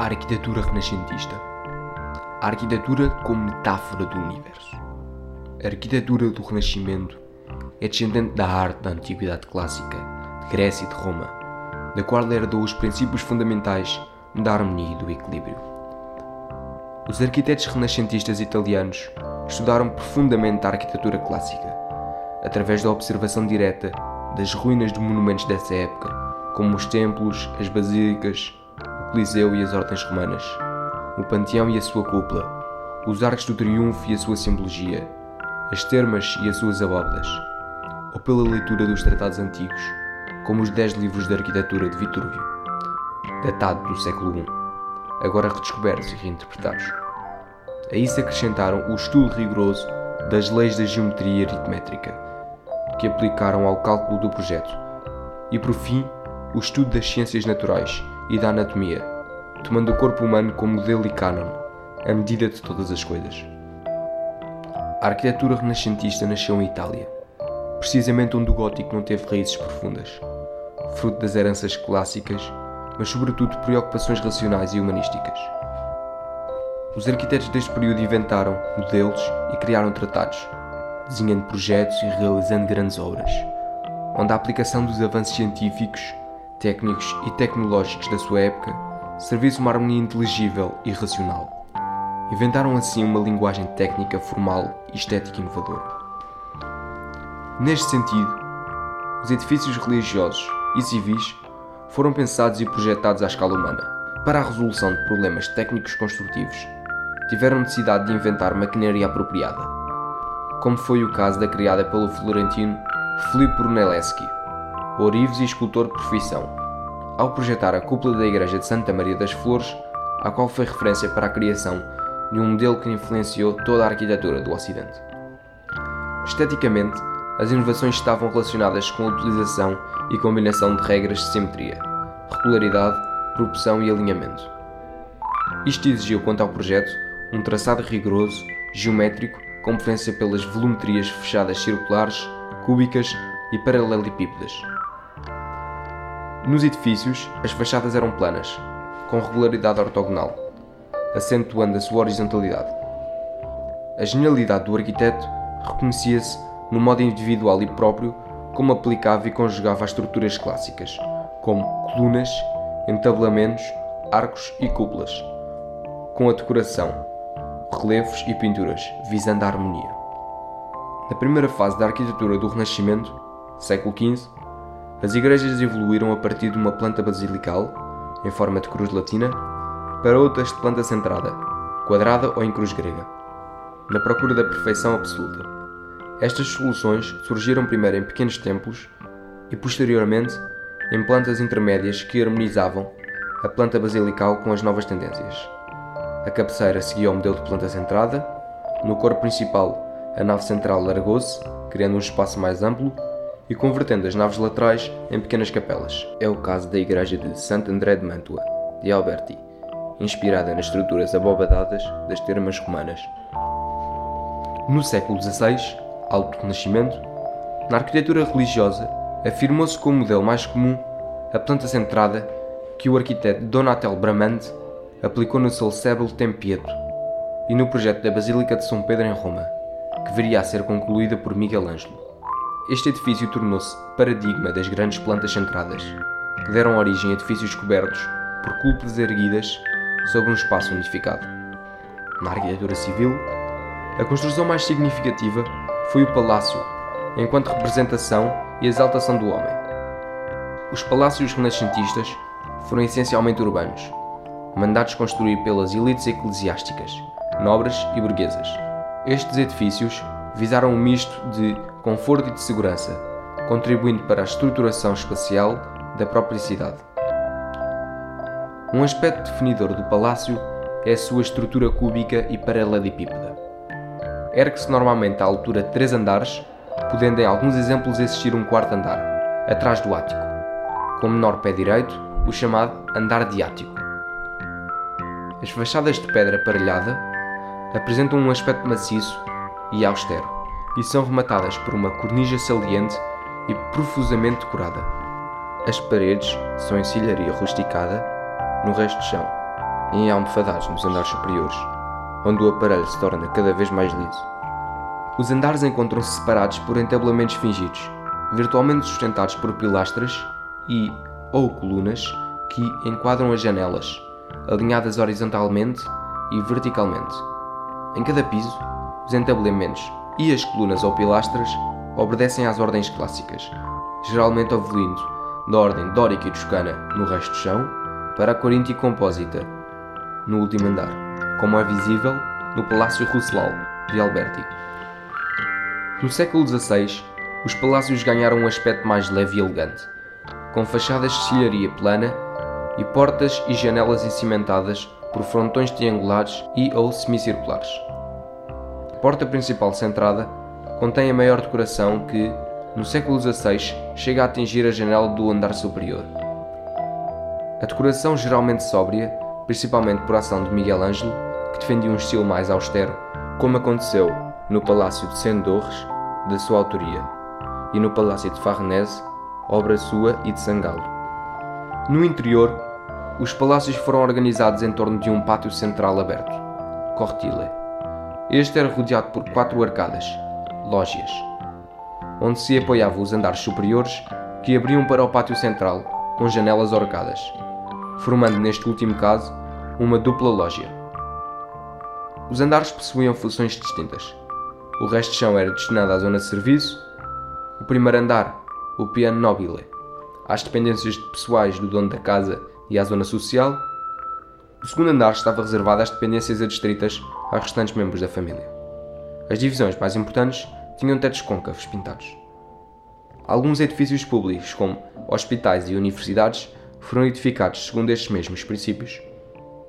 A arquitetura renascentista. A arquitetura como metáfora do universo. A arquitetura do Renascimento é descendente da arte da Antiguidade Clássica, de Grécia e de Roma, da qual herdou os princípios fundamentais da harmonia e do equilíbrio. Os arquitetos renascentistas italianos estudaram profundamente a arquitetura clássica, através da observação direta das ruínas de monumentos dessa época, como os templos, as basílicas, Coliseu e as ordens romanas, o Panteão e a sua cúpula, os arcos do triunfo e a sua simbologia, as termas e as suas abóbadas, ou pela leitura dos tratados antigos, como os Dez Livros de Arquitetura de Vitúrvio, datado do século I, agora redescobertos e reinterpretados. A isso acrescentaram o estudo rigoroso das leis da geometria aritmétrica, que aplicaram ao cálculo do projeto, e por fim, o estudo das ciências naturais e da anatomia, tomando o corpo humano como modelo e cânon, a medida de todas as coisas. A arquitetura renascentista nasceu em Itália, precisamente onde o gótico não teve raízes profundas, fruto das heranças clássicas, mas sobretudo preocupações racionais e humanísticas. Os arquitetos deste período inventaram modelos e criaram tratados, desenhando projetos e realizando grandes obras, onde a aplicação dos avanços científicos, técnicos e tecnológicos da sua época serviu uma harmonia inteligível e racional. Inventaram assim uma linguagem técnica formal e estética inovadora. Neste sentido, os edifícios religiosos e civis foram pensados e projetados à escala humana. Para a resolução de problemas técnicos construtivos, tiveram necessidade de inventar maquinaria apropriada, como foi o caso da criada pelo florentino Filippo Brunelleschi, ourives e escultor de profissão, ao projetar a cúpula da igreja de Santa Maria das Flores, a qual foi referência para a criação de um modelo que influenciou toda a arquitetura do Ocidente. Esteticamente, as inovações estavam relacionadas com a utilização e combinação de regras de simetria, regularidade, proporção e alinhamento. Isto exigiu, quanto ao projeto, um traçado rigoroso, geométrico, com preferência pelas volumetrias fechadas circulares, cúbicas e paralelepípedas. Nos edifícios, as fachadas eram planas, com regularidade ortogonal, acentuando a sua horizontalidade. A genialidade do arquiteto reconhecia-se no modo individual e próprio como aplicava e conjugava as estruturas clássicas, como colunas, entabelamentos, arcos e cúpulas, com a decoração, relevos e pinturas, visando a harmonia. Na primeira fase da arquitetura do Renascimento, século XV, as igrejas evoluíram a partir de uma planta basilical, em forma de cruz latina, para outras de planta centrada, quadrada ou em cruz grega, na procura da perfeição absoluta. Estas soluções surgiram primeiro em pequenos templos e, posteriormente, em plantas intermédias que harmonizavam a planta basilical com as novas tendências. A cabeceira seguia o modelo de planta centrada, no corpo principal, a nave central largou-se, criando um espaço mais amplo e convertendo as naves laterais em pequenas capelas. É o caso da igreja de Sant André de Mantua, de Alberti, inspirada nas estruturas abobadadas das termas romanas. No século XVI, Alto Renascimento, na arquitetura religiosa, afirmou-se como modelo mais comum a planta centrada que o arquiteto Donatel Bramante aplicou no célebre Tempieto e no projeto da Basílica de São Pedro em Roma, que viria a ser concluída por Miguel Ângelo. Este edifício tornou-se paradigma das grandes plantas centradas, que deram origem a edifícios cobertos por cúpulas erguidas sobre um espaço unificado. Na arquitetura civil, a construção mais significativa foi o palácio, enquanto representação e exaltação do homem. Os palácios renascentistas foram essencialmente urbanos, mandados construir pelas elites eclesiásticas, nobres e burguesas. Estes edifícios visaram um misto de conforto e de segurança, contribuindo para a estruturação espacial da própria cidade. Um aspecto definidor do palácio é a sua estrutura cúbica e paralelepípeda. Ergue-se normalmente à altura de três andares, podendo em alguns exemplos existir um quarto andar, atrás do ático, com menor pé direito, o chamado andar de ático. As fachadas de pedra aparelhada apresentam um aspecto maciço e austero e são rematadas por uma cornija saliente e profusamente decorada. As paredes são em silharia rusticada no resto do chão e em almofadados nos andares superiores, onde o aparelho se torna cada vez mais liso. Os andares encontram-se separados por entabelamentos fingidos, virtualmente sustentados por pilastras e ou colunas que enquadram as janelas, alinhadas horizontalmente e verticalmente. Em cada piso, os entabelamentos e as colunas ou pilastras obedecem às ordens clássicas, geralmente evoluindo da ordem dórica e toscana no resto do chão para a coríntia compósita no último andar, como é visível no Palácio Rousseau de Alberti. No século XVI, os palácios ganharam um aspecto mais leve e elegante, com fachadas de silharia plana e portas e janelas encimentadas por frontões triangulares e ou semicirculares. Porta principal centrada contém a maior decoração que, no século XVI, chega a atingir a janela do andar superior. A decoração geralmente sóbria, principalmente por ação de Miguel Ângelo, que defendia um estilo mais austero, como aconteceu no Palácio de Sendorres, da sua autoria, e no Palácio de Farnese, obra sua e de Sangalo. No interior, os palácios foram organizados em torno de um pátio central aberto, cortile. Este era rodeado por quatro arcadas, lógias, onde se apoiavam os andares superiores que abriam para o pátio central, com janelas arcadas, formando neste último caso uma dupla lógia. Os andares possuíam funções distintas. O resto de chão era destinado à zona de serviço, o primeiro andar, o piano nobile, às dependências pessoais do dono da casa e à zona social. O segundo andar estava reservado às dependências adstritas aos restantes membros da família. As divisões mais importantes tinham tetos côncavos pintados. Alguns edifícios públicos, como hospitais e universidades, foram edificados segundo estes mesmos princípios.